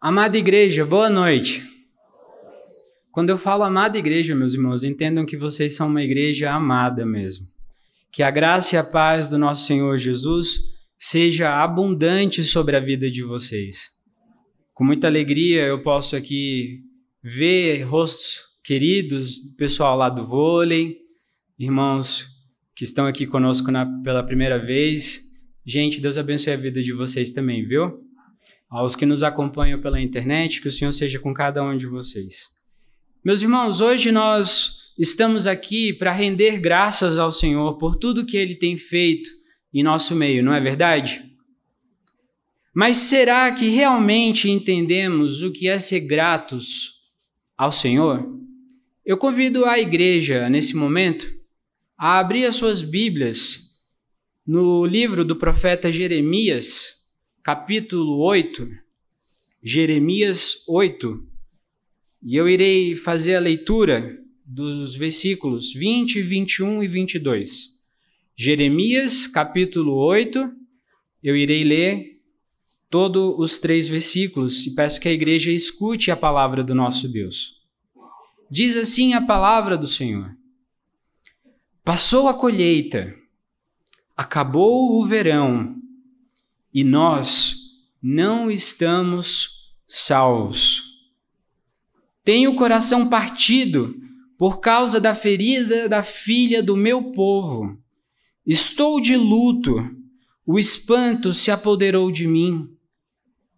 Amada igreja, boa noite. Quando eu falo amada igreja, meus irmãos, entendam que vocês são uma igreja amada mesmo. Que a graça e a paz do nosso Senhor Jesus seja abundante sobre a vida de vocês. Com muita alegria eu posso aqui ver rostos queridos do pessoal lá do vôlei, irmãos que estão aqui conosco na, pela primeira vez. Gente, Deus abençoe a vida de vocês também, viu? Aos que nos acompanham pela internet, que o Senhor seja com cada um de vocês. Meus irmãos, hoje nós estamos aqui para render graças ao Senhor por tudo que Ele tem feito em nosso meio, não é verdade? Mas será que realmente entendemos o que é ser gratos ao Senhor? Eu convido a igreja, nesse momento, a abrir as suas Bíblias no livro do profeta Jeremias, capítulo 8, Jeremias 8, e eu irei fazer a leitura dos versículos 20, 21 e 22. Jeremias, capítulo 8, eu irei ler todos os três versículos e peço que a igreja escute a palavra do nosso Deus. Diz assim a palavra do Senhor: Passou a colheita, acabou o verão, e nós não estamos salvos. Tenho o coração partido por causa da ferida da filha do meu povo. Estou de luto, o espanto se apoderou de mim.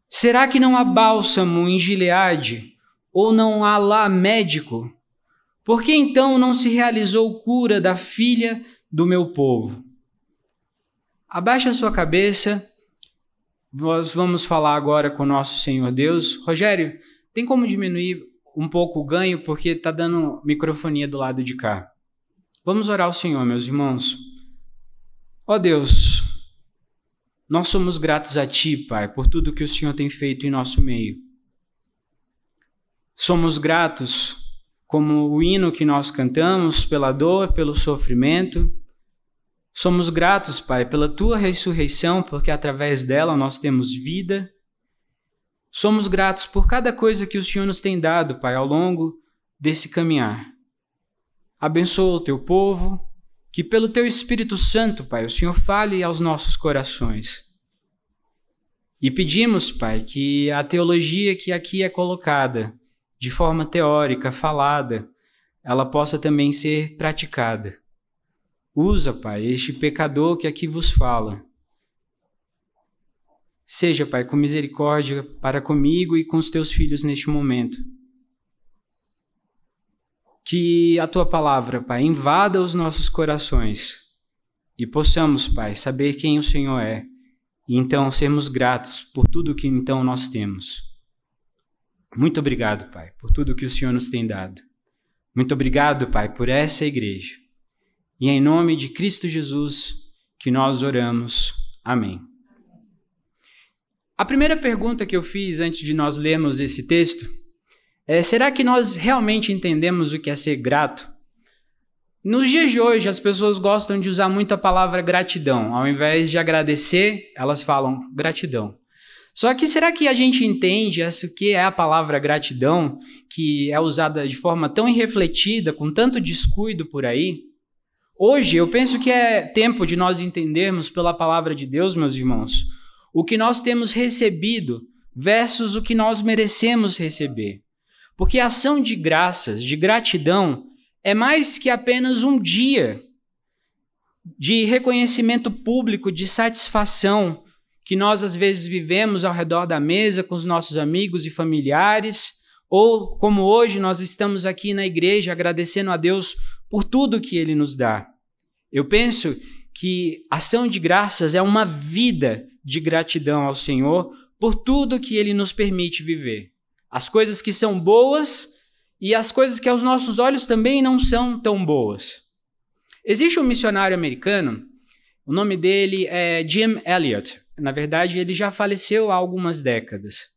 Será que não há bálsamo em Gileade, ou não há lá médico? Por que então não se realizou cura da filha do meu povo? Abaixe a sua cabeça nós vamos falar agora com o nosso Senhor Deus. Rogério, tem como diminuir um pouco o ganho porque está dando microfonia do lado de cá. Vamos orar ao Senhor, meus irmãos. Ó Deus, nós somos gratos a Ti, Pai, por tudo que o Senhor tem feito em nosso meio. Somos gratos como o hino que nós cantamos, pela dor, pelo sofrimento, Somos gratos, Pai, pela tua ressurreição, porque através dela nós temos vida. Somos gratos por cada coisa que o Senhor nos tem dado, Pai, ao longo desse caminhar. Abençoa o teu povo, que pelo teu Espírito Santo, Pai, o Senhor fale aos nossos corações. E pedimos, Pai, que a teologia que aqui é colocada, de forma teórica, falada, ela possa também ser praticada. Usa, Pai, este pecador que aqui vos fala. Seja, Pai, com misericórdia para comigo e com os teus filhos neste momento. Que a tua palavra, Pai, invada os nossos corações e possamos, Pai, saber quem o Senhor é e então sermos gratos por tudo que então nós temos. Muito obrigado, Pai, por tudo que o Senhor nos tem dado. Muito obrigado, Pai, por essa igreja. E em nome de Cristo Jesus que nós oramos. Amém. A primeira pergunta que eu fiz antes de nós lermos esse texto é: será que nós realmente entendemos o que é ser grato? Nos dias de hoje, as pessoas gostam de usar muito a palavra gratidão. Ao invés de agradecer, elas falam gratidão. Só que será que a gente entende essa que é a palavra gratidão, que é usada de forma tão irrefletida, com tanto descuido por aí? Hoje, eu penso que é tempo de nós entendermos pela palavra de Deus, meus irmãos, o que nós temos recebido versus o que nós merecemos receber. Porque a ação de graças, de gratidão, é mais que apenas um dia de reconhecimento público, de satisfação que nós às vezes vivemos ao redor da mesa com os nossos amigos e familiares, ou como hoje nós estamos aqui na igreja agradecendo a Deus por tudo que ele nos dá. Eu penso que ação de graças é uma vida de gratidão ao Senhor por tudo que ele nos permite viver. As coisas que são boas e as coisas que aos nossos olhos também não são tão boas. Existe um missionário americano, o nome dele é Jim Elliot. Na verdade, ele já faleceu há algumas décadas.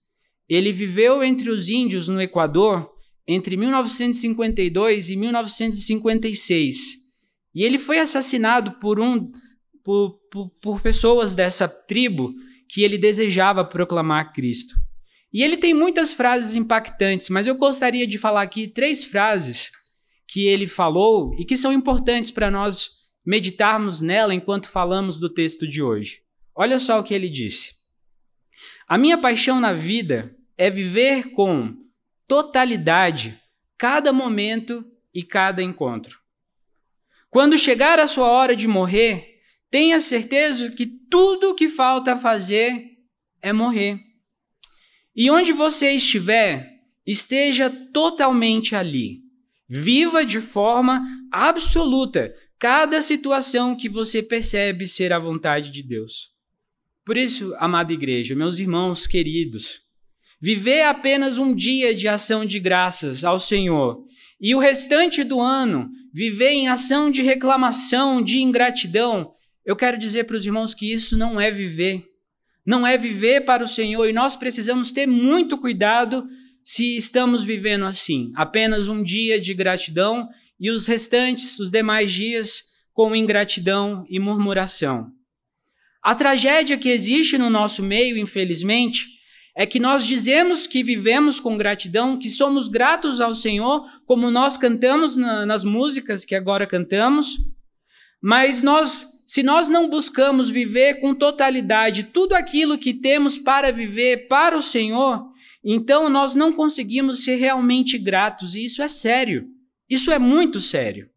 Ele viveu entre os índios no Equador entre 1952 e 1956. E ele foi assassinado por, um, por, por, por pessoas dessa tribo que ele desejava proclamar Cristo. E ele tem muitas frases impactantes, mas eu gostaria de falar aqui três frases que ele falou e que são importantes para nós meditarmos nela enquanto falamos do texto de hoje. Olha só o que ele disse. A minha paixão na vida é viver com totalidade cada momento e cada encontro. Quando chegar a sua hora de morrer, tenha certeza que tudo o que falta fazer é morrer. E onde você estiver, esteja totalmente ali. Viva de forma absoluta cada situação que você percebe ser a vontade de Deus. Por isso, amada igreja, meus irmãos queridos, viver apenas um dia de ação de graças ao Senhor e o restante do ano viver em ação de reclamação, de ingratidão, eu quero dizer para os irmãos que isso não é viver. Não é viver para o Senhor. E nós precisamos ter muito cuidado se estamos vivendo assim, apenas um dia de gratidão e os restantes, os demais dias, com ingratidão e murmuração. A tragédia que existe no nosso meio, infelizmente, é que nós dizemos que vivemos com gratidão, que somos gratos ao Senhor, como nós cantamos na, nas músicas que agora cantamos, mas nós se nós não buscamos viver com totalidade tudo aquilo que temos para viver para o Senhor, então nós não conseguimos ser realmente gratos, e isso é sério. Isso é muito sério.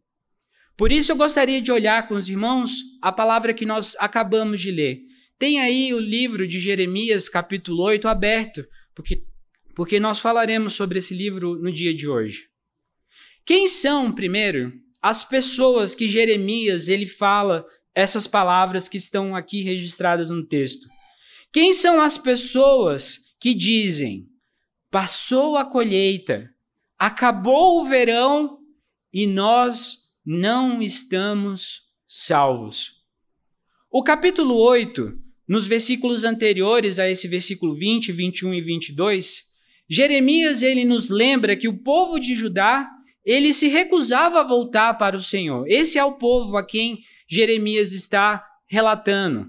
Por isso eu gostaria de olhar com os irmãos a palavra que nós acabamos de ler. Tem aí o livro de Jeremias, capítulo 8, aberto, porque, porque nós falaremos sobre esse livro no dia de hoje. Quem são, primeiro, as pessoas que Jeremias ele fala essas palavras que estão aqui registradas no texto. Quem são as pessoas que dizem: passou a colheita, acabou o verão e nós não estamos salvos? O capítulo 8, nos versículos anteriores a esse versículo 20, 21 e 22, Jeremias ele nos lembra que o povo de Judá ele se recusava a voltar para o Senhor. Esse é o povo a quem Jeremias está relatando.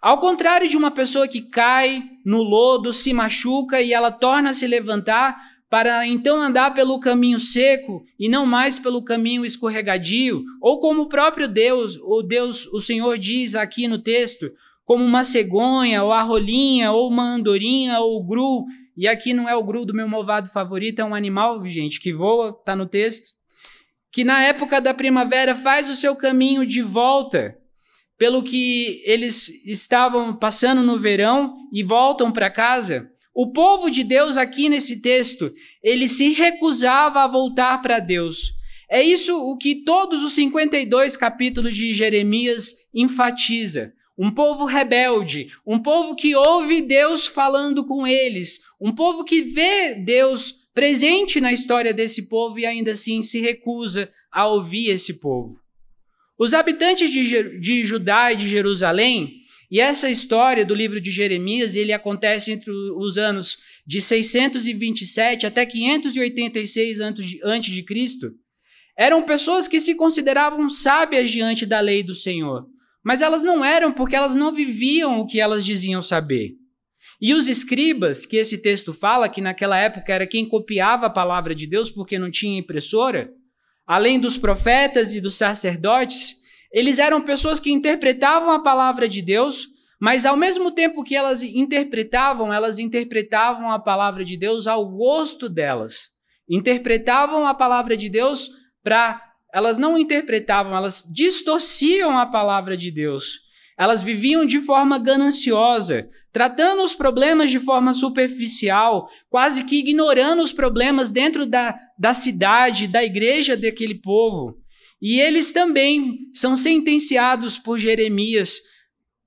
Ao contrário de uma pessoa que cai no lodo, se machuca e ela torna a se levantar para então andar pelo caminho seco e não mais pelo caminho escorregadio, ou como o próprio Deus, o Deus, o Senhor diz aqui no texto, como uma cegonha, ou a rolinha, ou uma andorinha, ou o gru, e aqui não é o gru do meu movado favorito, é um animal, gente, que voa, está no texto que na época da primavera faz o seu caminho de volta pelo que eles estavam passando no verão e voltam para casa. O povo de Deus aqui nesse texto, ele se recusava a voltar para Deus. É isso o que todos os 52 capítulos de Jeremias enfatiza. Um povo rebelde, um povo que ouve Deus falando com eles, um povo que vê Deus presente na história desse povo e ainda assim se recusa a ouvir esse povo. Os habitantes de, de Judá e de Jerusalém, e essa história do livro de Jeremias, ele acontece entre os anos de 627 até 586 antes de Cristo, eram pessoas que se consideravam sábias diante da lei do Senhor, mas elas não eram porque elas não viviam o que elas diziam saber. E os escribas, que esse texto fala, que naquela época era quem copiava a palavra de Deus porque não tinha impressora, além dos profetas e dos sacerdotes, eles eram pessoas que interpretavam a palavra de Deus, mas ao mesmo tempo que elas interpretavam, elas interpretavam a palavra de Deus ao gosto delas. Interpretavam a palavra de Deus para. Elas não interpretavam, elas distorciam a palavra de Deus. Elas viviam de forma gananciosa, tratando os problemas de forma superficial, quase que ignorando os problemas dentro da, da cidade, da igreja daquele povo. E eles também são sentenciados por Jeremias,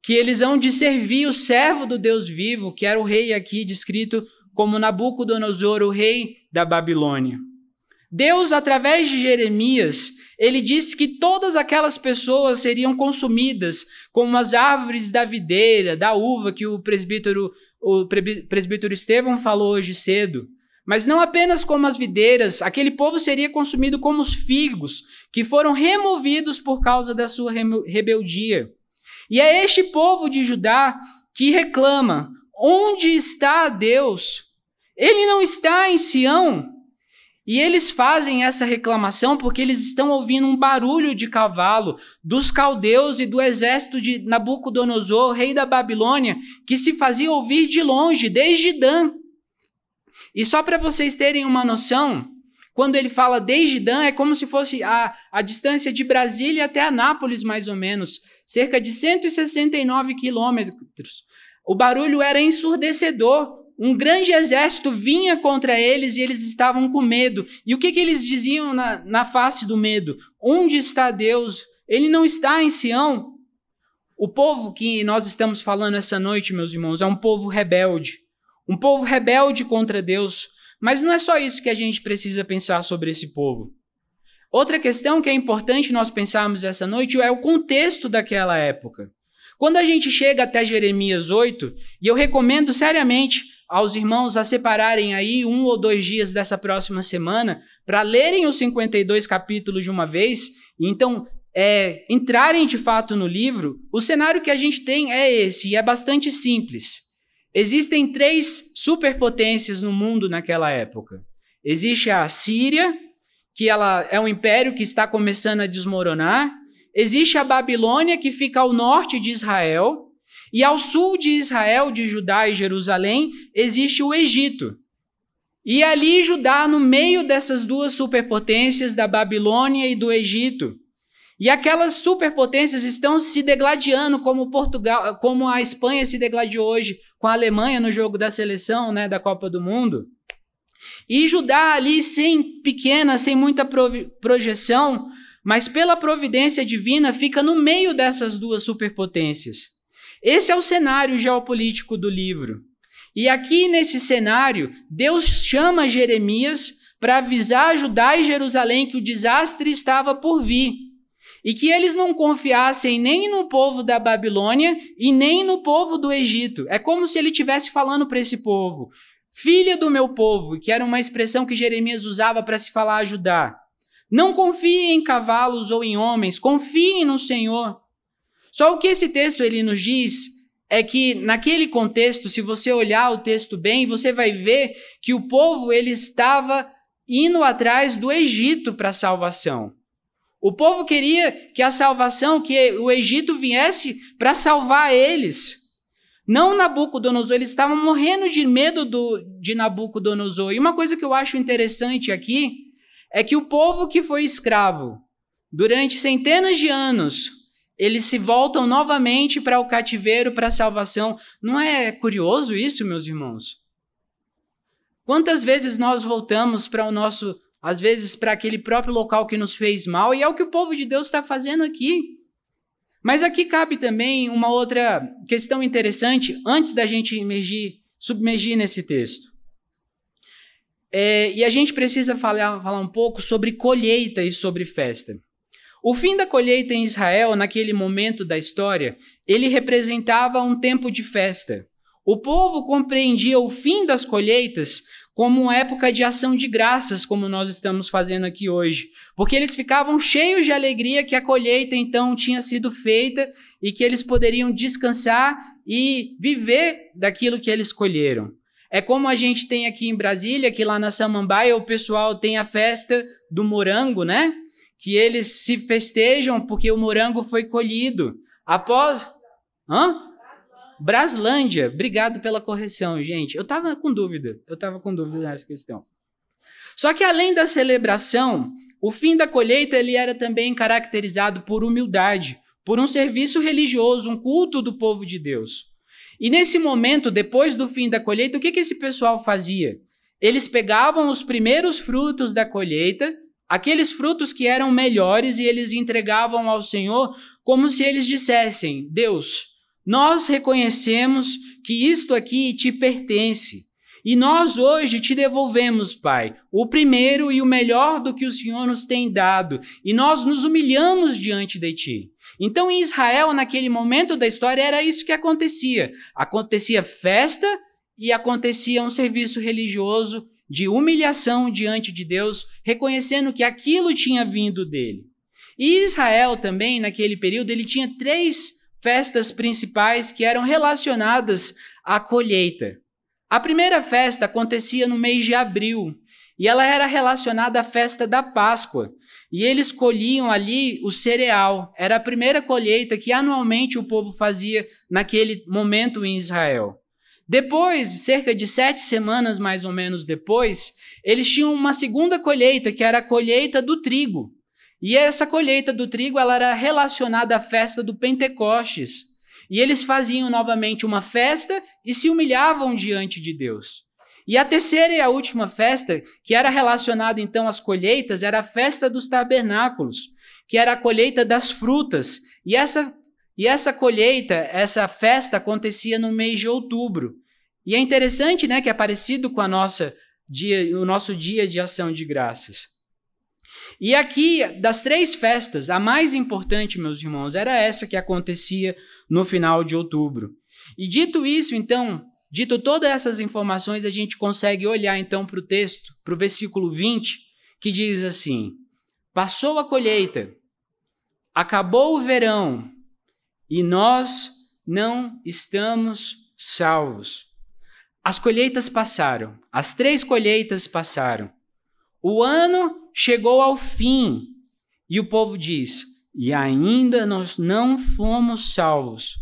que eles hão de servir o servo do Deus vivo, que era o rei aqui descrito como Nabucodonosor, o rei da Babilônia. Deus, através de Jeremias, ele disse que todas aquelas pessoas seriam consumidas como as árvores da videira, da uva que o presbítero, o presbítero Estevão falou hoje cedo. Mas não apenas como as videiras, aquele povo seria consumido como os figos, que foram removidos por causa da sua rebeldia. E é este povo de Judá que reclama: Onde está Deus? Ele não está em Sião. E eles fazem essa reclamação porque eles estão ouvindo um barulho de cavalo dos caldeus e do exército de Nabucodonosor, rei da Babilônia, que se fazia ouvir de longe, desde Dan. E só para vocês terem uma noção, quando ele fala desde Dan, é como se fosse a, a distância de Brasília até Anápolis, mais ou menos, cerca de 169 quilômetros. O barulho era ensurdecedor. Um grande exército vinha contra eles e eles estavam com medo. E o que, que eles diziam na, na face do medo? Onde está Deus? Ele não está em Sião. O povo que nós estamos falando essa noite, meus irmãos, é um povo rebelde. Um povo rebelde contra Deus. Mas não é só isso que a gente precisa pensar sobre esse povo. Outra questão que é importante nós pensarmos essa noite é o contexto daquela época. Quando a gente chega até Jeremias 8, e eu recomendo seriamente aos irmãos a separarem aí um ou dois dias dessa próxima semana para lerem os 52 capítulos de uma vez, e então é, entrarem de fato no livro, o cenário que a gente tem é esse, e é bastante simples. Existem três superpotências no mundo naquela época. Existe a Síria, que ela é um império que está começando a desmoronar. Existe a Babilônia, que fica ao norte de Israel. E ao sul de Israel, de Judá e Jerusalém, existe o Egito. E ali Judá, no meio dessas duas superpotências, da Babilônia e do Egito. E aquelas superpotências estão se degladiando, como Portugal, como a Espanha se degladiou hoje com a Alemanha no jogo da seleção, né, da Copa do Mundo. E Judá ali sem pequena, sem muita projeção, mas pela providência divina fica no meio dessas duas superpotências. Esse é o cenário geopolítico do livro. E aqui nesse cenário, Deus chama Jeremias para avisar Judá e Jerusalém que o desastre estava por vir e que eles não confiassem nem no povo da Babilônia e nem no povo do Egito. É como se ele estivesse falando para esse povo: filha do meu povo, que era uma expressão que Jeremias usava para se falar a Judá. Não confiem em cavalos ou em homens, confiem no Senhor. Só o que esse texto ele nos diz é que naquele contexto, se você olhar o texto bem, você vai ver que o povo ele estava indo atrás do Egito para a salvação. O povo queria que a salvação, que o Egito viesse para salvar eles. Não Nabucodonosor, eles estavam morrendo de medo do, de Nabucodonosor. E uma coisa que eu acho interessante aqui é que o povo que foi escravo durante centenas de anos, eles se voltam novamente para o cativeiro, para a salvação. Não é curioso isso, meus irmãos? Quantas vezes nós voltamos para o nosso às vezes para aquele próprio local que nos fez mal, e é o que o povo de Deus está fazendo aqui. Mas aqui cabe também uma outra questão interessante, antes da gente emergir, submergir nesse texto. É, e a gente precisa falar, falar um pouco sobre colheita e sobre festa. O fim da colheita em Israel, naquele momento da história, ele representava um tempo de festa. O povo compreendia o fim das colheitas como uma época de ação de graças, como nós estamos fazendo aqui hoje. Porque eles ficavam cheios de alegria que a colheita então tinha sido feita e que eles poderiam descansar e viver daquilo que eles colheram. É como a gente tem aqui em Brasília, que lá na Samambaia o pessoal tem a festa do morango, né? Que eles se festejam porque o morango foi colhido. Após. Hã? Braslândia, obrigado pela correção, gente. Eu estava com dúvida, eu estava com dúvida nessa questão. Só que além da celebração, o fim da colheita ele era também caracterizado por humildade, por um serviço religioso, um culto do povo de Deus. E nesse momento, depois do fim da colheita, o que, que esse pessoal fazia? Eles pegavam os primeiros frutos da colheita, aqueles frutos que eram melhores, e eles entregavam ao Senhor como se eles dissessem: Deus, nós reconhecemos que isto aqui te pertence. E nós hoje te devolvemos, Pai, o primeiro e o melhor do que o Senhor nos tem dado, e nós nos humilhamos diante de ti. Então, em Israel, naquele momento da história, era isso que acontecia. Acontecia festa e acontecia um serviço religioso de humilhação diante de Deus, reconhecendo que aquilo tinha vindo dele. E Israel também, naquele período, ele tinha três festas principais que eram relacionadas à colheita. A primeira festa acontecia no mês de abril e ela era relacionada à festa da Páscoa. E eles colhiam ali o cereal. Era a primeira colheita que anualmente o povo fazia naquele momento em Israel. Depois, cerca de sete semanas mais ou menos depois, eles tinham uma segunda colheita, que era a colheita do trigo. E essa colheita do trigo ela era relacionada à festa do Pentecostes. E eles faziam novamente uma festa e se humilhavam diante de Deus. E a terceira e a última festa, que era relacionada então às colheitas, era a festa dos tabernáculos, que era a colheita das frutas. E essa, e essa colheita, essa festa acontecia no mês de outubro. E é interessante, né, que é parecido com a nossa dia, o nosso dia de ação de graças. E aqui, das três festas, a mais importante, meus irmãos, era essa que acontecia no final de outubro. E dito isso, então, dito todas essas informações, a gente consegue olhar então para o texto, para o versículo 20, que diz assim: Passou a colheita, acabou o verão, e nós não estamos salvos. As colheitas passaram, as três colheitas passaram. O ano chegou ao fim e o povo diz: e ainda nós não fomos salvos.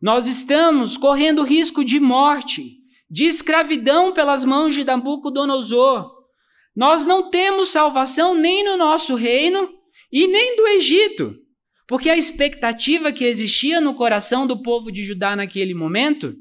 Nós estamos correndo risco de morte, de escravidão pelas mãos de Nabucodonosor. Nós não temos salvação nem no nosso reino e nem do Egito, porque a expectativa que existia no coração do povo de Judá naquele momento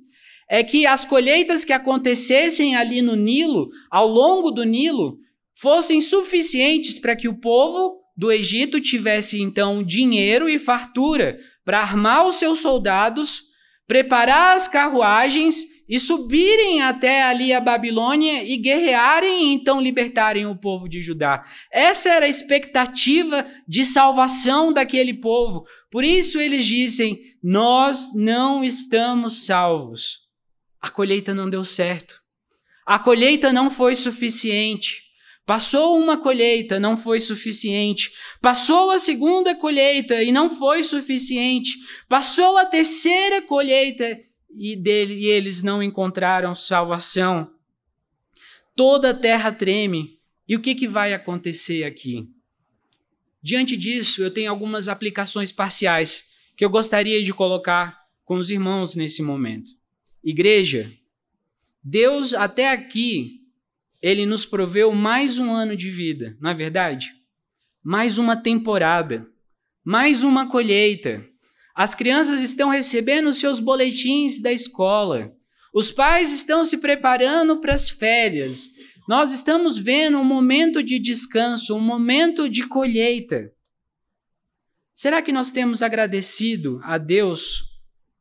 é que as colheitas que acontecessem ali no Nilo, ao longo do Nilo, fossem suficientes para que o povo do Egito tivesse então dinheiro e fartura para armar os seus soldados, preparar as carruagens e subirem até ali a Babilônia e guerrearem e então libertarem o povo de Judá. Essa era a expectativa de salvação daquele povo. Por isso eles dizem: Nós não estamos salvos. A colheita não deu certo. A colheita não foi suficiente. Passou uma colheita, não foi suficiente. Passou a segunda colheita e não foi suficiente. Passou a terceira colheita e, dele, e eles não encontraram salvação. Toda a terra treme. E o que, que vai acontecer aqui? Diante disso, eu tenho algumas aplicações parciais que eu gostaria de colocar com os irmãos nesse momento. Igreja, Deus até aqui, ele nos proveu mais um ano de vida, não é verdade? Mais uma temporada, mais uma colheita. As crianças estão recebendo seus boletins da escola. Os pais estão se preparando para as férias. Nós estamos vendo um momento de descanso, um momento de colheita. Será que nós temos agradecido a Deus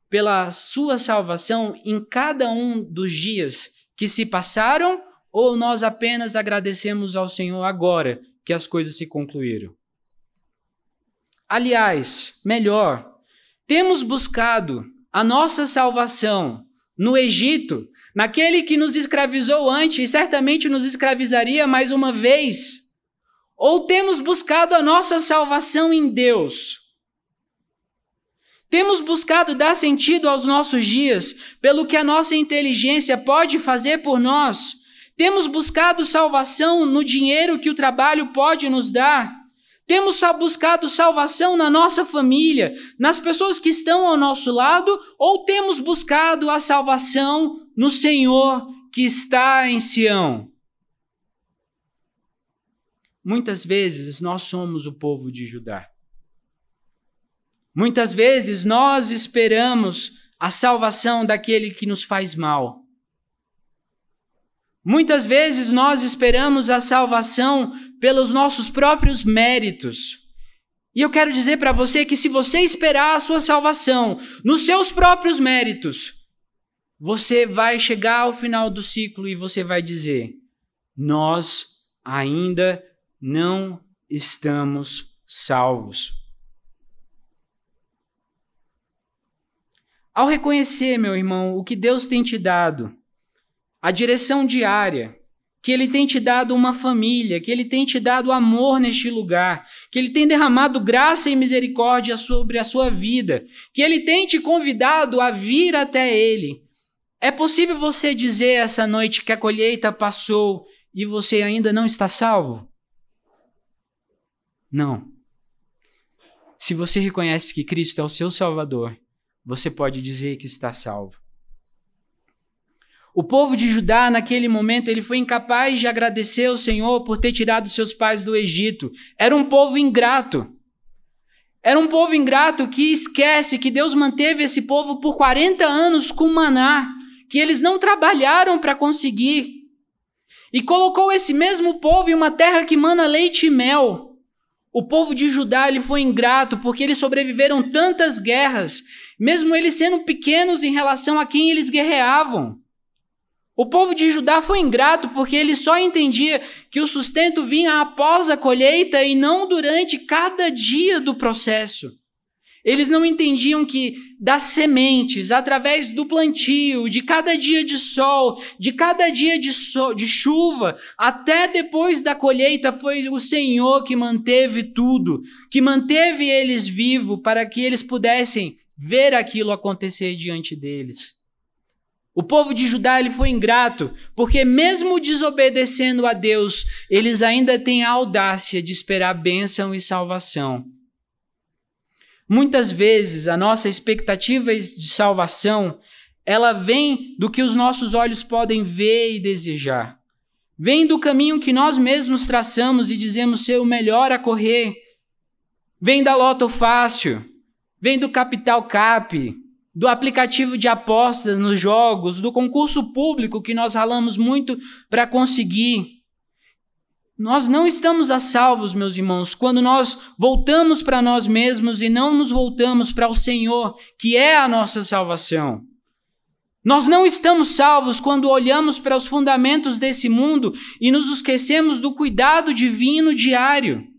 pela sua salvação em cada um dos dias que se passaram, ou nós apenas agradecemos ao Senhor agora que as coisas se concluíram? Aliás, melhor, temos buscado a nossa salvação no Egito, naquele que nos escravizou antes e certamente nos escravizaria mais uma vez? Ou temos buscado a nossa salvação em Deus, temos buscado dar sentido aos nossos dias pelo que a nossa inteligência pode fazer por nós. Temos buscado salvação no dinheiro que o trabalho pode nos dar. Temos buscado salvação na nossa família, nas pessoas que estão ao nosso lado, ou temos buscado a salvação no Senhor que está em Sião? Muitas vezes nós somos o povo de Judá. Muitas vezes nós esperamos a salvação daquele que nos faz mal. Muitas vezes nós esperamos a salvação pelos nossos próprios méritos. E eu quero dizer para você que se você esperar a sua salvação nos seus próprios méritos, você vai chegar ao final do ciclo e você vai dizer: Nós ainda não estamos salvos. Ao reconhecer, meu irmão, o que Deus tem te dado, a direção diária, que Ele tem te dado uma família, que Ele tem te dado amor neste lugar, que Ele tem derramado graça e misericórdia sobre a sua vida, que Ele tem te convidado a vir até Ele. É possível você dizer essa noite que a colheita passou e você ainda não está salvo? Não. Se você reconhece que Cristo é o seu Salvador, você pode dizer que está salvo. O povo de Judá, naquele momento, ele foi incapaz de agradecer ao Senhor por ter tirado seus pais do Egito. Era um povo ingrato. Era um povo ingrato que esquece que Deus manteve esse povo por 40 anos com maná, que eles não trabalharam para conseguir. E colocou esse mesmo povo em uma terra que mana leite e mel. O povo de Judá ele foi ingrato porque eles sobreviveram tantas guerras, mesmo eles sendo pequenos em relação a quem eles guerreavam. O povo de Judá foi ingrato porque ele só entendia que o sustento vinha após a colheita e não durante cada dia do processo. Eles não entendiam que das sementes, através do plantio, de cada dia de sol, de cada dia de, so, de chuva, até depois da colheita, foi o Senhor que manteve tudo, que manteve eles vivos para que eles pudessem ver aquilo acontecer diante deles. O povo de Judá ele foi ingrato, porque mesmo desobedecendo a Deus, eles ainda têm a audácia de esperar bênção e salvação. Muitas vezes a nossa expectativa de salvação, ela vem do que os nossos olhos podem ver e desejar. Vem do caminho que nós mesmos traçamos e dizemos ser o melhor a correr. Vem da loto fácil, vem do capital cap, do aplicativo de apostas nos jogos, do concurso público que nós ralamos muito para conseguir. Nós não estamos a salvos, meus irmãos, quando nós voltamos para nós mesmos e não nos voltamos para o Senhor, que é a nossa salvação. Nós não estamos salvos quando olhamos para os fundamentos desse mundo e nos esquecemos do cuidado divino diário.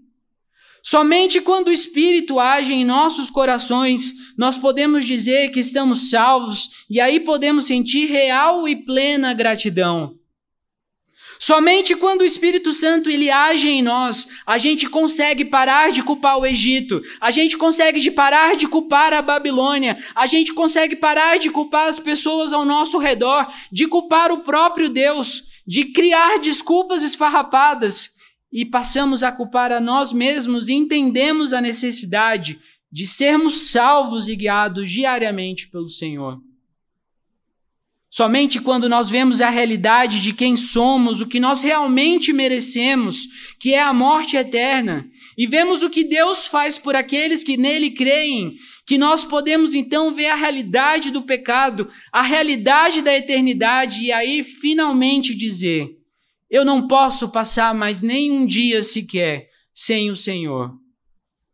Somente quando o Espírito age em nossos corações, nós podemos dizer que estamos salvos e aí podemos sentir real e plena gratidão. Somente quando o Espírito Santo ele age em nós, a gente consegue parar de culpar o Egito, a gente consegue de parar de culpar a Babilônia, a gente consegue parar de culpar as pessoas ao nosso redor, de culpar o próprio Deus, de criar desculpas esfarrapadas e passamos a culpar a nós mesmos e entendemos a necessidade de sermos salvos e guiados diariamente pelo Senhor. Somente quando nós vemos a realidade de quem somos, o que nós realmente merecemos, que é a morte eterna, e vemos o que Deus faz por aqueles que nele creem, que nós podemos então ver a realidade do pecado, a realidade da eternidade e aí finalmente dizer: eu não posso passar mais nem um dia sequer sem o Senhor.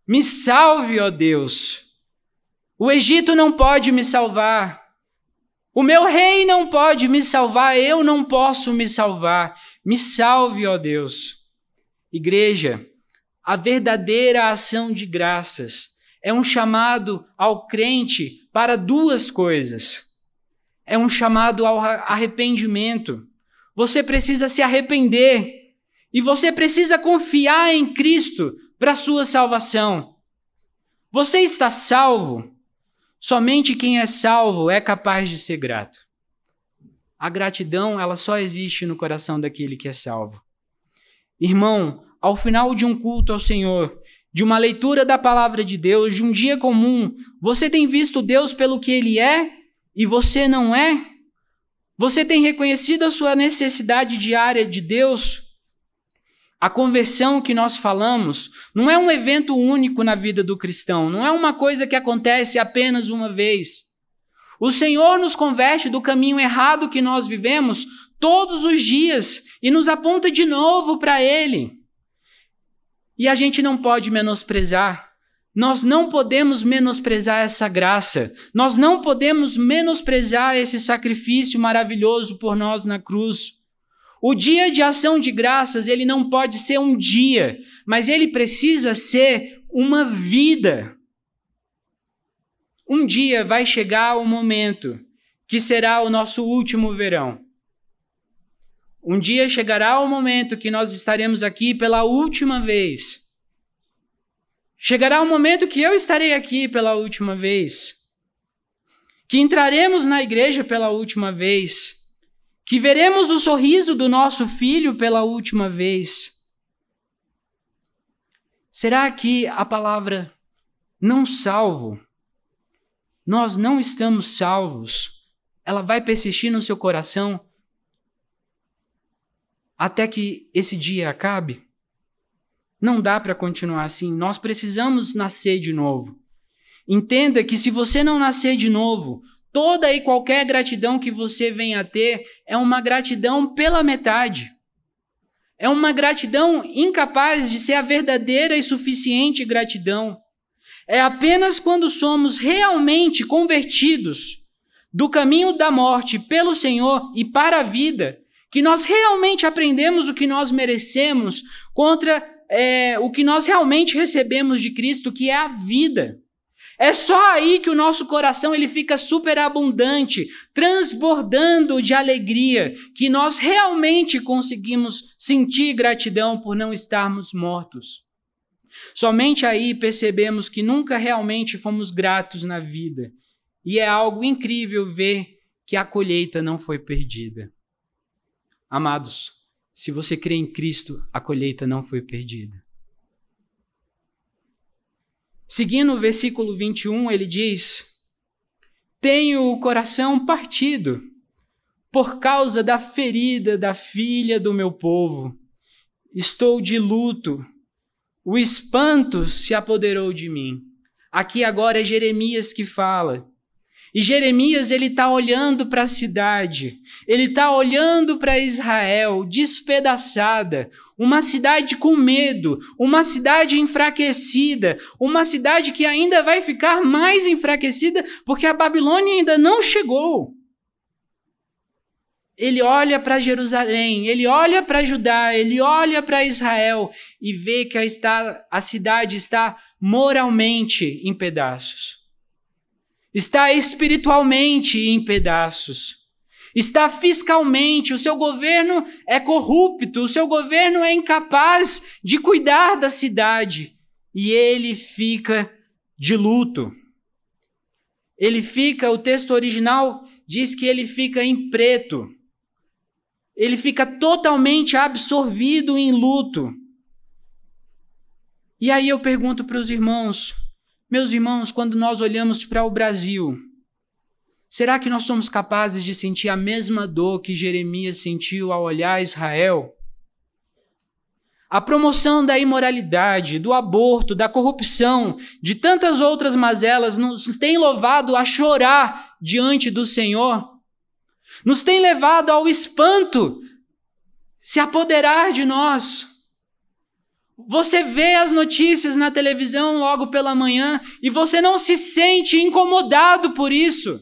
Me salve, ó Deus. O Egito não pode me salvar. O meu rei não pode me salvar. Eu não posso me salvar. Me salve, ó Deus. Igreja, a verdadeira ação de graças é um chamado ao crente para duas coisas. É um chamado ao arrependimento você precisa se arrepender e você precisa confiar em Cristo para sua salvação. Você está salvo? Somente quem é salvo é capaz de ser grato. A gratidão, ela só existe no coração daquele que é salvo. Irmão, ao final de um culto ao Senhor, de uma leitura da palavra de Deus, de um dia comum, você tem visto Deus pelo que ele é e você não é? Você tem reconhecido a sua necessidade diária de Deus? A conversão que nós falamos não é um evento único na vida do cristão, não é uma coisa que acontece apenas uma vez. O Senhor nos converte do caminho errado que nós vivemos todos os dias e nos aponta de novo para Ele. E a gente não pode menosprezar nós não podemos menosprezar essa graça. Nós não podemos menosprezar esse sacrifício maravilhoso por nós na cruz. O dia de ação de graças, ele não pode ser um dia, mas ele precisa ser uma vida. Um dia vai chegar o momento que será o nosso último verão. Um dia chegará o momento que nós estaremos aqui pela última vez. Chegará o momento que eu estarei aqui pela última vez. Que entraremos na igreja pela última vez. Que veremos o sorriso do nosso filho pela última vez. Será que a palavra não salvo, nós não estamos salvos, ela vai persistir no seu coração até que esse dia acabe? Não dá para continuar assim. Nós precisamos nascer de novo. Entenda que se você não nascer de novo, toda e qualquer gratidão que você venha a ter é uma gratidão pela metade. É uma gratidão incapaz de ser a verdadeira e suficiente gratidão. É apenas quando somos realmente convertidos do caminho da morte pelo Senhor e para a vida que nós realmente aprendemos o que nós merecemos contra é, o que nós realmente recebemos de Cristo, que é a vida. É só aí que o nosso coração ele fica superabundante, transbordando de alegria, que nós realmente conseguimos sentir gratidão por não estarmos mortos. Somente aí percebemos que nunca realmente fomos gratos na vida. E é algo incrível ver que a colheita não foi perdida. Amados, se você crê em Cristo, a colheita não foi perdida. Seguindo o versículo 21, ele diz: Tenho o coração partido por causa da ferida da filha do meu povo. Estou de luto. O espanto se apoderou de mim. Aqui agora é Jeremias que fala. E Jeremias ele está olhando para a cidade, ele está olhando para Israel despedaçada, uma cidade com medo, uma cidade enfraquecida, uma cidade que ainda vai ficar mais enfraquecida porque a Babilônia ainda não chegou. Ele olha para Jerusalém, ele olha para Judá, ele olha para Israel e vê que a, está, a cidade está moralmente em pedaços está espiritualmente em pedaços, está fiscalmente, o seu governo é corrupto, o seu governo é incapaz de cuidar da cidade e ele fica de luto. Ele fica, o texto original diz que ele fica em preto. Ele fica totalmente absorvido em luto. E aí eu pergunto para os irmãos: meus irmãos, quando nós olhamos para o Brasil, será que nós somos capazes de sentir a mesma dor que Jeremias sentiu ao olhar Israel? A promoção da imoralidade, do aborto, da corrupção, de tantas outras mazelas nos tem levado a chorar diante do Senhor, nos tem levado ao espanto se apoderar de nós. Você vê as notícias na televisão logo pela manhã e você não se sente incomodado por isso.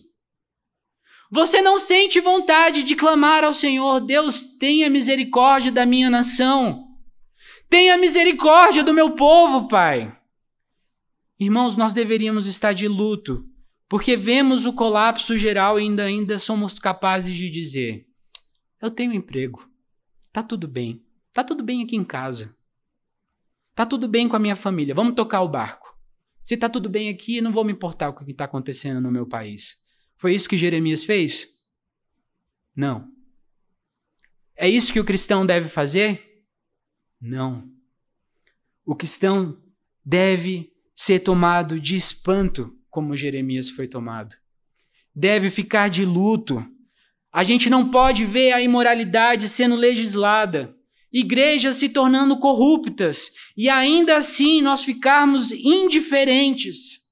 Você não sente vontade de clamar ao Senhor: Deus, tenha misericórdia da minha nação. Tenha misericórdia do meu povo, Pai. Irmãos, nós deveríamos estar de luto, porque vemos o colapso geral e ainda, ainda somos capazes de dizer: Eu tenho emprego, tá tudo bem, tá tudo bem aqui em casa. Tá tudo bem com a minha família, vamos tocar o barco. Se tá tudo bem aqui, não vou me importar com o que está acontecendo no meu país. Foi isso que Jeremias fez? Não. É isso que o cristão deve fazer? Não. O cristão deve ser tomado de espanto, como Jeremias foi tomado. Deve ficar de luto. A gente não pode ver a imoralidade sendo legislada igrejas se tornando corruptas e ainda assim nós ficarmos indiferentes.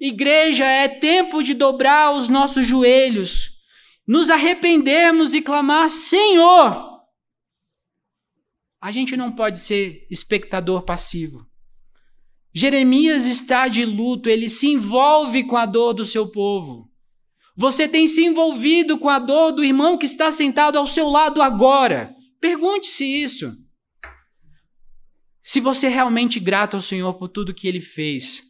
Igreja é tempo de dobrar os nossos joelhos, nos arrependermos e clamar: Senhor! A gente não pode ser espectador passivo. Jeremias está de luto, ele se envolve com a dor do seu povo. Você tem se envolvido com a dor do irmão que está sentado ao seu lado agora. Pergunte-se isso. Se você é realmente grato ao Senhor por tudo que ele fez,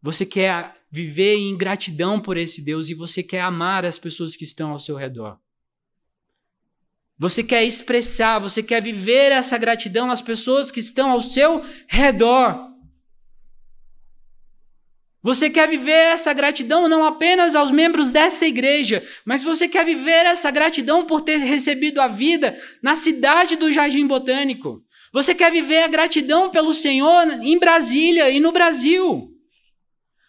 você quer viver em gratidão por esse Deus e você quer amar as pessoas que estão ao seu redor. Você quer expressar, você quer viver essa gratidão às pessoas que estão ao seu redor. Você quer viver essa gratidão não apenas aos membros dessa igreja, mas você quer viver essa gratidão por ter recebido a vida na cidade do Jardim Botânico. Você quer viver a gratidão pelo Senhor em Brasília e no Brasil.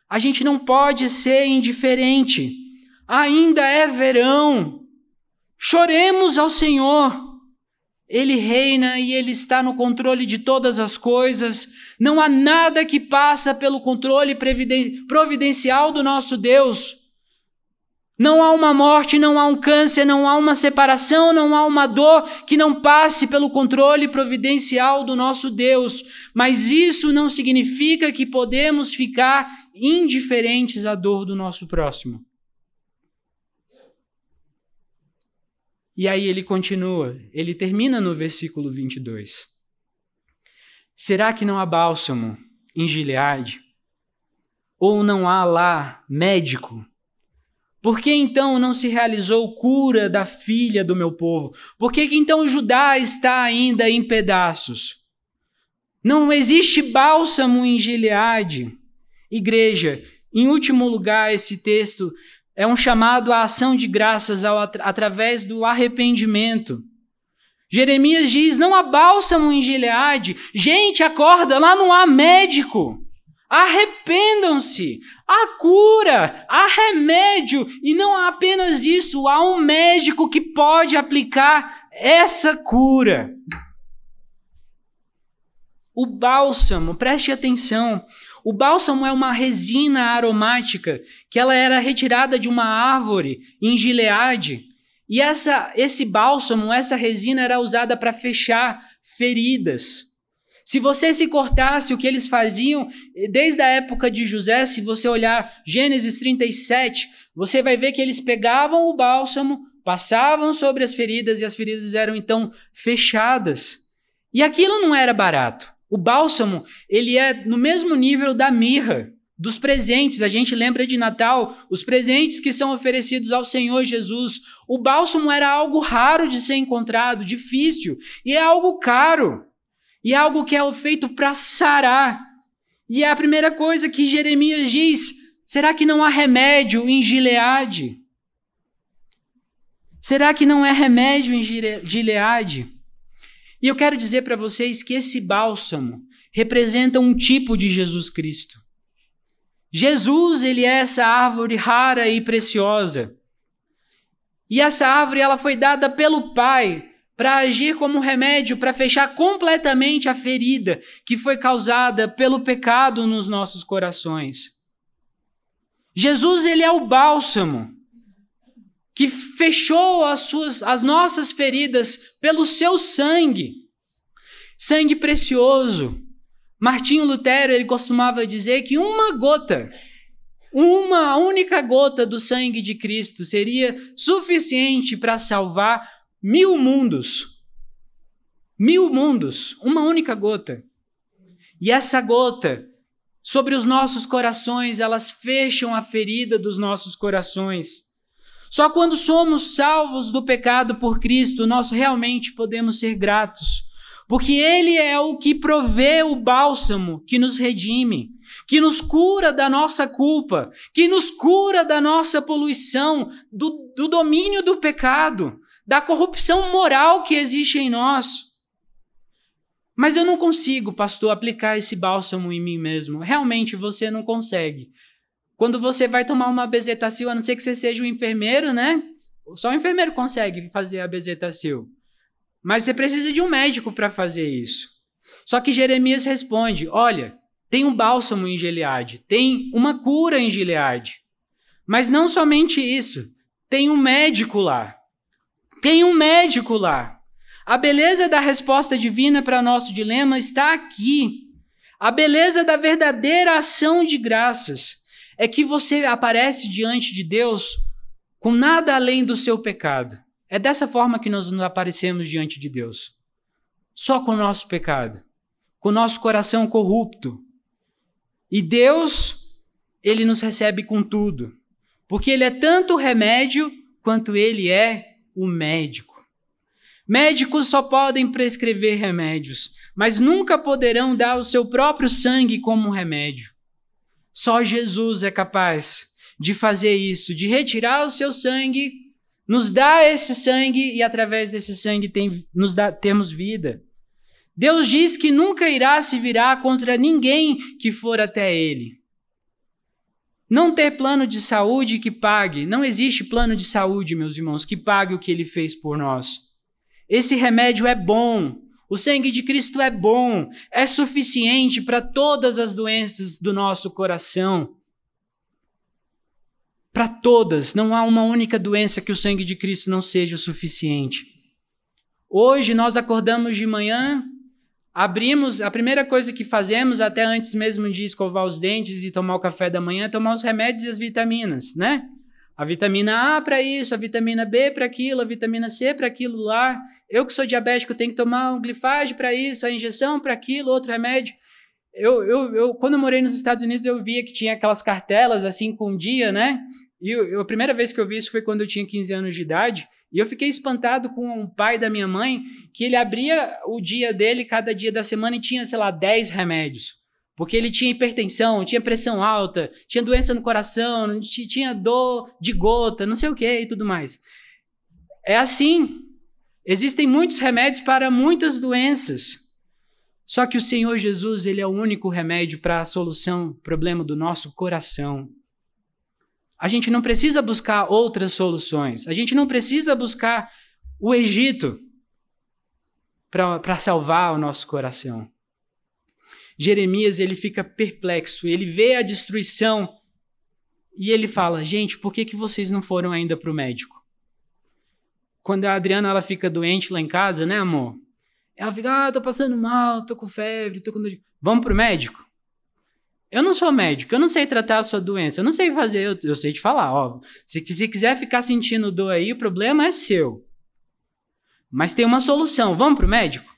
A gente não pode ser indiferente. Ainda é verão. Choremos ao Senhor. Ele reina e ele está no controle de todas as coisas. Não há nada que passa pelo controle providencial do nosso Deus. Não há uma morte, não há um câncer, não há uma separação, não há uma dor que não passe pelo controle providencial do nosso Deus. Mas isso não significa que podemos ficar indiferentes à dor do nosso próximo. E aí ele continua, ele termina no versículo 22. Será que não há bálsamo em Gileade? Ou não há lá médico? Por que então não se realizou cura da filha do meu povo? Por que, então Judá está ainda em pedaços? Não existe bálsamo em Gileade. Igreja, em último lugar, esse texto é um chamado à ação de graças ao, através do arrependimento. Jeremias diz: não há bálsamo em Gileade. Gente, acorda, lá não há médico. Arrependam-se. Há cura, há remédio. E não há apenas isso, há um médico que pode aplicar essa cura. O bálsamo, preste atenção, o bálsamo é uma resina aromática que ela era retirada de uma árvore em Gileade. E essa, esse bálsamo, essa resina era usada para fechar feridas. Se você se cortasse, o que eles faziam, desde a época de José, se você olhar Gênesis 37, você vai ver que eles pegavam o bálsamo, passavam sobre as feridas e as feridas eram então fechadas. E aquilo não era barato. O bálsamo, ele é no mesmo nível da mirra, dos presentes. A gente lembra de Natal, os presentes que são oferecidos ao Senhor Jesus. O bálsamo era algo raro de ser encontrado, difícil, e é algo caro. E é algo que é feito para sarar. E é a primeira coisa que Jeremias diz: será que não há remédio em Gileade? Será que não é remédio em Gileade? E eu quero dizer para vocês que esse bálsamo representa um tipo de Jesus Cristo. Jesus, ele é essa árvore rara e preciosa. E essa árvore ela foi dada pelo Pai para agir como remédio para fechar completamente a ferida que foi causada pelo pecado nos nossos corações. Jesus ele é o bálsamo que fechou as, suas, as nossas feridas pelo seu sangue, sangue precioso. Martinho Lutero ele costumava dizer que uma gota, uma única gota do sangue de Cristo seria suficiente para salvar mil mundos. Mil mundos, uma única gota. E essa gota sobre os nossos corações, elas fecham a ferida dos nossos corações. Só quando somos salvos do pecado por Cristo, nós realmente podemos ser gratos. Porque Ele é o que provê o bálsamo que nos redime, que nos cura da nossa culpa, que nos cura da nossa poluição, do, do domínio do pecado, da corrupção moral que existe em nós. Mas eu não consigo, pastor, aplicar esse bálsamo em mim mesmo. Realmente você não consegue. Quando você vai tomar uma bezetacil, a não ser que você seja um enfermeiro, né? Só o enfermeiro consegue fazer a bezetacil. Mas você precisa de um médico para fazer isso. Só que Jeremias responde: Olha, tem um bálsamo em Gileade, tem uma cura em Gileade. Mas não somente isso, tem um médico lá. Tem um médico lá. A beleza da resposta divina para nosso dilema está aqui. A beleza da verdadeira ação de graças é que você aparece diante de Deus com nada além do seu pecado. É dessa forma que nós nos aparecemos diante de Deus. Só com o nosso pecado, com o nosso coração corrupto. E Deus, ele nos recebe com tudo, porque ele é tanto o remédio quanto ele é o médico. Médicos só podem prescrever remédios, mas nunca poderão dar o seu próprio sangue como remédio. Só Jesus é capaz de fazer isso, de retirar o seu sangue, nos dar esse sangue e através desse sangue tem, nos dá, temos vida. Deus diz que nunca irá se virar contra ninguém que for até Ele. Não ter plano de saúde que pague, não existe plano de saúde, meus irmãos, que pague o que Ele fez por nós. Esse remédio é bom. O sangue de Cristo é bom, é suficiente para todas as doenças do nosso coração. Para todas, não há uma única doença que o sangue de Cristo não seja suficiente. Hoje nós acordamos de manhã, abrimos, a primeira coisa que fazemos, até antes mesmo de escovar os dentes e tomar o café da manhã, é tomar os remédios e as vitaminas, né? A vitamina A para isso, a vitamina B para aquilo, a vitamina C para aquilo lá. Eu que sou diabético tenho que tomar um glifage para isso, a injeção para aquilo, outro remédio. Eu, eu, eu, quando eu morei nos Estados Unidos, eu via que tinha aquelas cartelas assim com um dia, né? E eu, a primeira vez que eu vi isso foi quando eu tinha 15 anos de idade. E eu fiquei espantado com o pai da minha mãe, que ele abria o dia dele, cada dia da semana, e tinha, sei lá, 10 remédios. Porque ele tinha hipertensão, tinha pressão alta, tinha doença no coração, tinha dor de gota, não sei o que e tudo mais. É assim. Existem muitos remédios para muitas doenças. Só que o Senhor Jesus, ele é o único remédio para a solução, problema do nosso coração. A gente não precisa buscar outras soluções. A gente não precisa buscar o Egito para salvar o nosso coração. Jeremias ele fica perplexo, ele vê a destruição e ele fala: gente, por que, que vocês não foram ainda para o médico? Quando a Adriana ela fica doente lá em casa, né, amor? Ela fica, ah, tô passando mal, tô com febre, tô com. Vamos pro médico? Eu não sou médico, eu não sei tratar a sua doença, eu não sei fazer, eu, eu sei te falar, ó. Se, se quiser ficar sentindo dor aí, o problema é seu. Mas tem uma solução, vamos pro médico?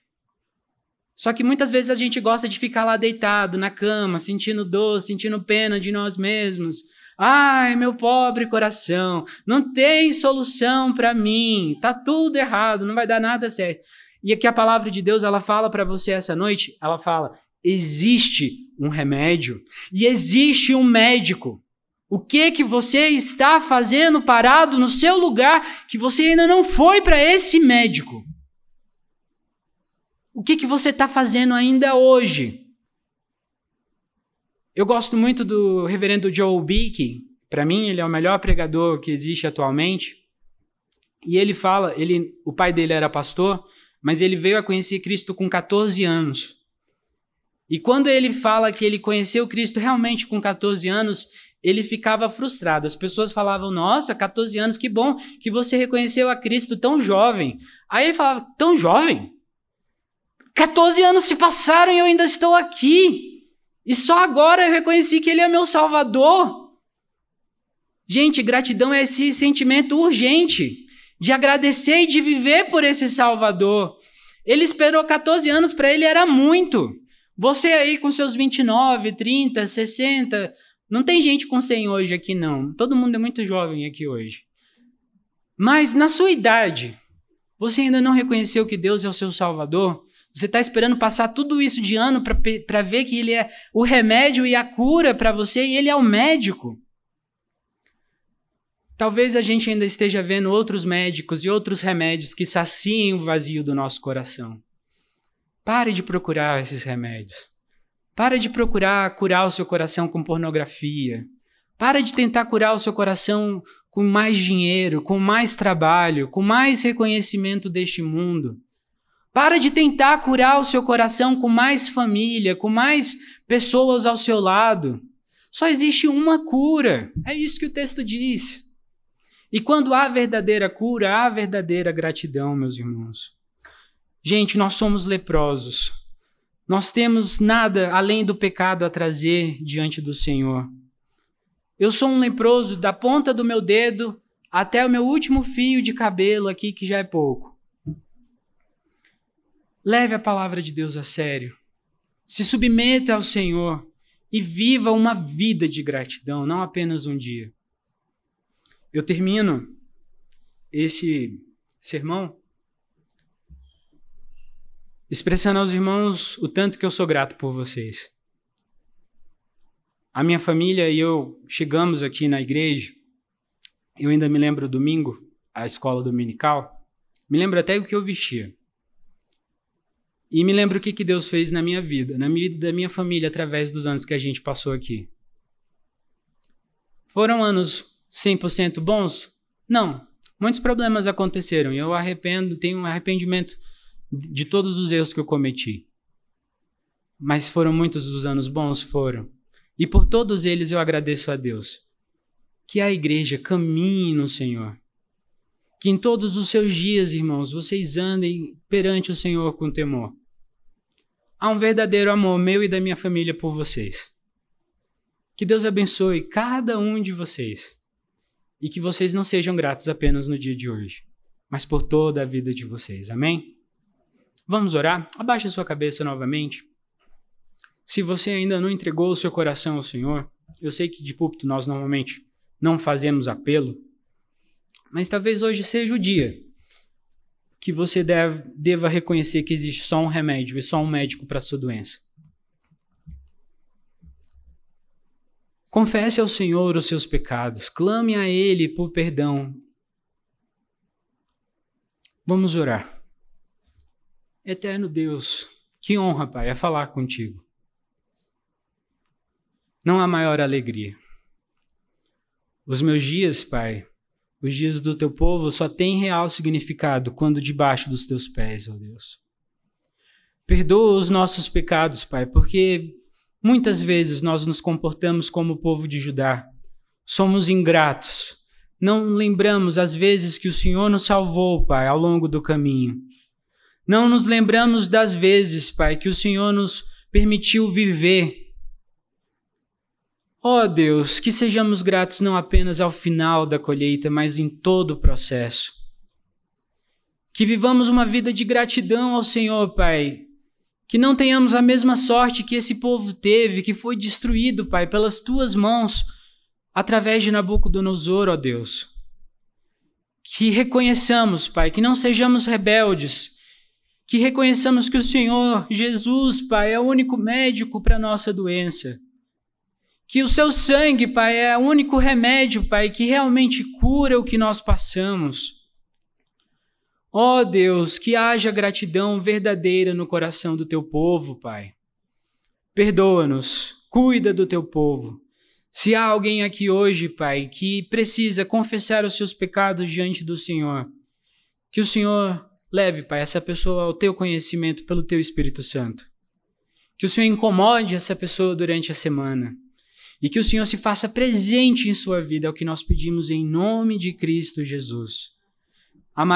Só que muitas vezes a gente gosta de ficar lá deitado na cama, sentindo dor, sentindo pena de nós mesmos. Ai, meu pobre coração, não tem solução para mim, tá tudo errado, não vai dar nada certo. E aqui a palavra de Deus, ela fala para você essa noite, ela fala: existe um remédio e existe um médico. O que que você está fazendo parado no seu lugar que você ainda não foi para esse médico? O que, que você está fazendo ainda hoje? Eu gosto muito do reverendo Joe Beeke. Para mim, ele é o melhor pregador que existe atualmente. E ele fala, ele, o pai dele era pastor, mas ele veio a conhecer Cristo com 14 anos. E quando ele fala que ele conheceu Cristo realmente com 14 anos, ele ficava frustrado. As pessoas falavam: Nossa, 14 anos, que bom que você reconheceu a Cristo tão jovem. Aí ele falava: Tão jovem? 14 anos se passaram e eu ainda estou aqui. E só agora eu reconheci que Ele é meu Salvador. Gente, gratidão é esse sentimento urgente de agradecer e de viver por esse Salvador. Ele esperou 14 anos, para ele era muito. Você aí com seus 29, 30, 60, não tem gente com 100 hoje aqui não. Todo mundo é muito jovem aqui hoje. Mas na sua idade, você ainda não reconheceu que Deus é o seu Salvador? Você está esperando passar tudo isso de ano para ver que Ele é o remédio e a cura para você e Ele é o médico. Talvez a gente ainda esteja vendo outros médicos e outros remédios que saciem o vazio do nosso coração. Pare de procurar esses remédios. Pare de procurar curar o seu coração com pornografia. Pare de tentar curar o seu coração com mais dinheiro, com mais trabalho, com mais reconhecimento deste mundo. Para de tentar curar o seu coração com mais família, com mais pessoas ao seu lado. Só existe uma cura. É isso que o texto diz. E quando há verdadeira cura, há verdadeira gratidão, meus irmãos. Gente, nós somos leprosos. Nós temos nada além do pecado a trazer diante do Senhor. Eu sou um leproso da ponta do meu dedo até o meu último fio de cabelo aqui, que já é pouco. Leve a palavra de Deus a sério. Se submeta ao Senhor e viva uma vida de gratidão, não apenas um dia. Eu termino esse sermão expressando aos irmãos o tanto que eu sou grato por vocês. A minha família e eu chegamos aqui na igreja. Eu ainda me lembro domingo, a escola dominical. Me lembro até o que eu vestia. E me lembro o que, que Deus fez na minha vida, na vida da minha família, através dos anos que a gente passou aqui. Foram anos 100% bons? Não. Muitos problemas aconteceram e eu arrependo, tenho um arrependimento de todos os erros que eu cometi. Mas foram muitos os anos bons? Foram. E por todos eles eu agradeço a Deus. Que a igreja caminhe no Senhor. Que em todos os seus dias, irmãos, vocês andem perante o Senhor com temor. Há um verdadeiro amor meu e da minha família por vocês. Que Deus abençoe cada um de vocês e que vocês não sejam gratos apenas no dia de hoje, mas por toda a vida de vocês. Amém? Vamos orar? Abaixe a sua cabeça novamente. Se você ainda não entregou o seu coração ao Senhor, eu sei que de púlpito nós normalmente não fazemos apelo, mas talvez hoje seja o dia que você deve, deva reconhecer que existe só um remédio e só um médico para sua doença. Confesse ao Senhor os seus pecados, clame a Ele por perdão. Vamos orar. Eterno Deus, que honra, Pai, é falar contigo. Não há maior alegria. Os meus dias, Pai, os dias do teu povo só têm real significado quando debaixo dos teus pés, ó Deus. Perdoa os nossos pecados, Pai, porque muitas vezes nós nos comportamos como o povo de Judá. Somos ingratos. Não lembramos as vezes que o Senhor nos salvou, Pai, ao longo do caminho. Não nos lembramos das vezes, Pai, que o Senhor nos permitiu viver Ó oh Deus, que sejamos gratos não apenas ao final da colheita, mas em todo o processo. Que vivamos uma vida de gratidão ao Senhor, Pai. Que não tenhamos a mesma sorte que esse povo teve, que foi destruído, Pai, pelas tuas mãos, através de Nabucodonosor, ó Deus. Que reconheçamos, Pai, que não sejamos rebeldes, que reconheçamos que o Senhor Jesus, Pai, é o único médico para a nossa doença que o seu sangue, Pai, é o único remédio, Pai, que realmente cura o que nós passamos. Ó oh, Deus, que haja gratidão verdadeira no coração do teu povo, Pai. Perdoa-nos, cuida do teu povo. Se há alguém aqui hoje, Pai, que precisa confessar os seus pecados diante do Senhor, que o Senhor leve, Pai, essa pessoa ao teu conhecimento pelo teu Espírito Santo. Que o Senhor incomode essa pessoa durante a semana e que o Senhor se faça presente em sua vida, é o que nós pedimos em nome de Cristo Jesus. Amado